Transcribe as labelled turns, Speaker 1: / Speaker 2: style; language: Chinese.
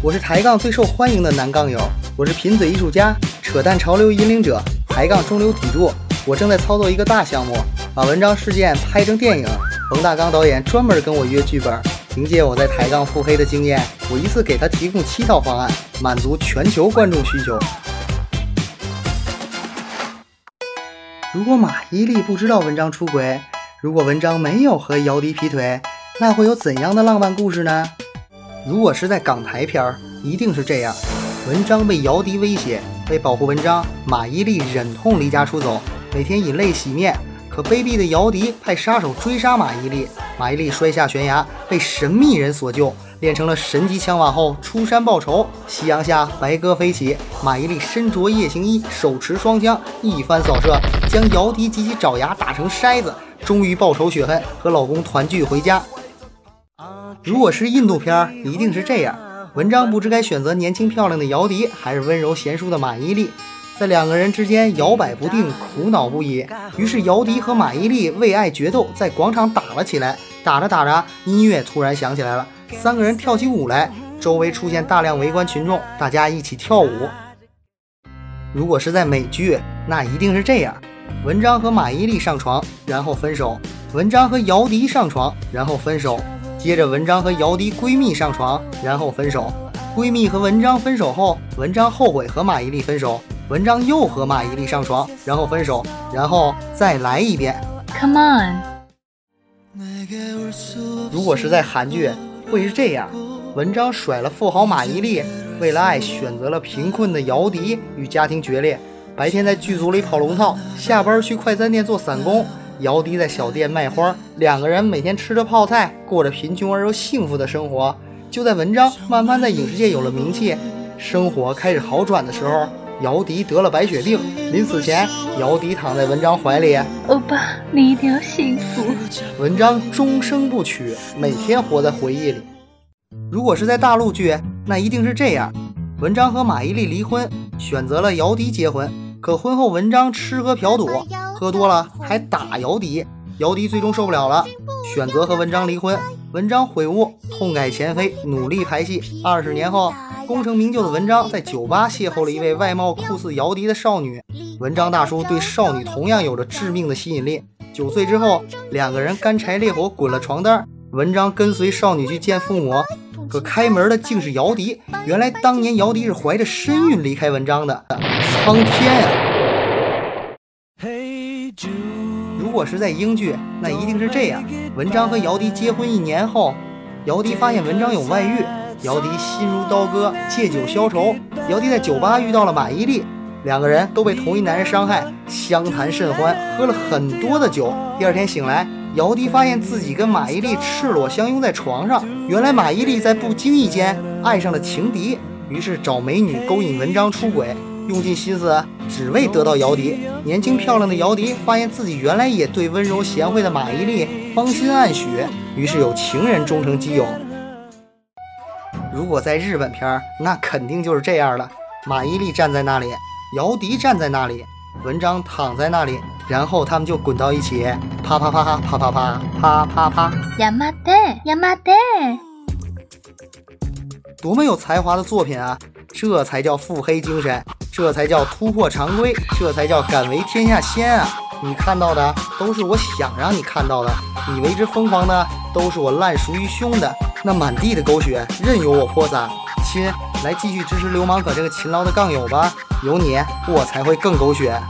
Speaker 1: 我是抬杠最受欢迎的男杠友，我是贫嘴艺术家，扯淡潮流引领者，抬杠中流砥柱。我正在操作一个大项目，把文章事件拍成电影。冯大刚导演专门跟我约剧本，凭借我在抬杠腹黑的经验，我一次给他提供七套方案，满足全球观众需求。如果马伊琍不知道文章出轨，如果文章没有和姚笛劈腿，那会有怎样的浪漫故事呢？如果是在港台片儿，一定是这样：文章被姚笛威胁，为保护文章，马伊琍忍痛离家出走，每天以泪洗面。可卑鄙的姚笛派杀手追杀马伊琍，马伊琍摔下悬崖，被神秘人所救，练成了神级枪法后出山报仇。夕阳下，白鸽飞起，马伊琍身着夜行衣，手持双枪，一番扫射，将姚笛及其爪牙打成筛子。终于报仇雪恨，和老公团聚回家。如果是印度片，一定是这样：文章不知该选择年轻漂亮的姚笛，还是温柔贤淑的马伊琍，在两个人之间摇摆不定，苦恼不已。于是姚笛和马伊琍为爱决斗，在广场打了起来。打着打着，音乐突然响起来了，三个人跳起舞来，周围出现大量围观群众，大家一起跳舞。如果是在美剧，那一定是这样。文章和马伊琍上床，然后分手；文章和姚笛上床，然后分手；接着文章和姚笛闺蜜上床，然后分手。闺蜜和文章分手后，文章后悔和马伊琍分手，文章又和马伊琍上床，然后分手，然后再来一遍。
Speaker 2: Come on！
Speaker 1: 如果是在韩剧，会是这样：文章甩了富豪马伊琍，为了爱选择了贫困的姚笛，与家庭决裂。白天在剧组里跑龙套，下班去快餐店做散工。姚笛在小店卖花，两个人每天吃着泡菜，过着贫穷而又幸福的生活。就在文章慢慢在影视界有了名气，生活开始好转的时候，姚笛得了白血病。临死前，姚笛躺在文章怀里：“
Speaker 2: 欧巴，你一定要幸福。”
Speaker 1: 文章终生不娶，每天活在回忆里。如果是在大陆剧，那一定是这样：文章和马伊琍离婚，选择了姚笛结婚。可婚后，文章吃喝嫖赌，喝多了还打姚笛，姚笛最终受不了了，选择和文章离婚。文章悔悟，痛改前非，努力排戏。二十年后，功成名就的文章在酒吧邂逅了一位外貌酷似姚笛的少女。文章大叔对少女同样有着致命的吸引力。九岁之后，两个人干柴烈火滚了床单。文章跟随少女去见父母，可开门的竟是姚笛。原来当年姚笛是怀着身孕离开文章的。苍天呀！如果是在英剧，那一定是这样：文章和姚笛结婚一年后，姚笛发现文章有外遇，姚笛心如刀割，借酒消愁。姚笛在酒吧遇到了马伊琍，两个人都被同一男人伤害，相谈甚欢，喝了很多的酒。第二天醒来，姚笛发现自己跟马伊琍赤裸相拥在床上。原来马伊琍在不经意间爱上了情敌，于是找美女勾引文章出轨。用尽心思，只为得到姚笛。年轻漂亮的姚笛发现自己原来也对温柔贤惠的马伊琍芳心暗许，于是有情人终成基友。如果在日本片儿，那肯定就是这样了：马伊琍站在那里，姚笛站在那里，文章躺在那里，然后他们就滚到一起，啪啪啪啪啪啪啪啪啪啪。
Speaker 2: 亚麻得，亚麻得，
Speaker 1: 多么有才华的作品啊！这才叫腹黑精神。这才叫突破常规，这才叫敢为天下先啊！你看到的都是我想让你看到的，你为之疯狂的都是我烂熟于胸的。那满地的狗血任由我泼洒，亲，来继续支持流氓可这个勤劳的杠友吧，有你我才会更狗血。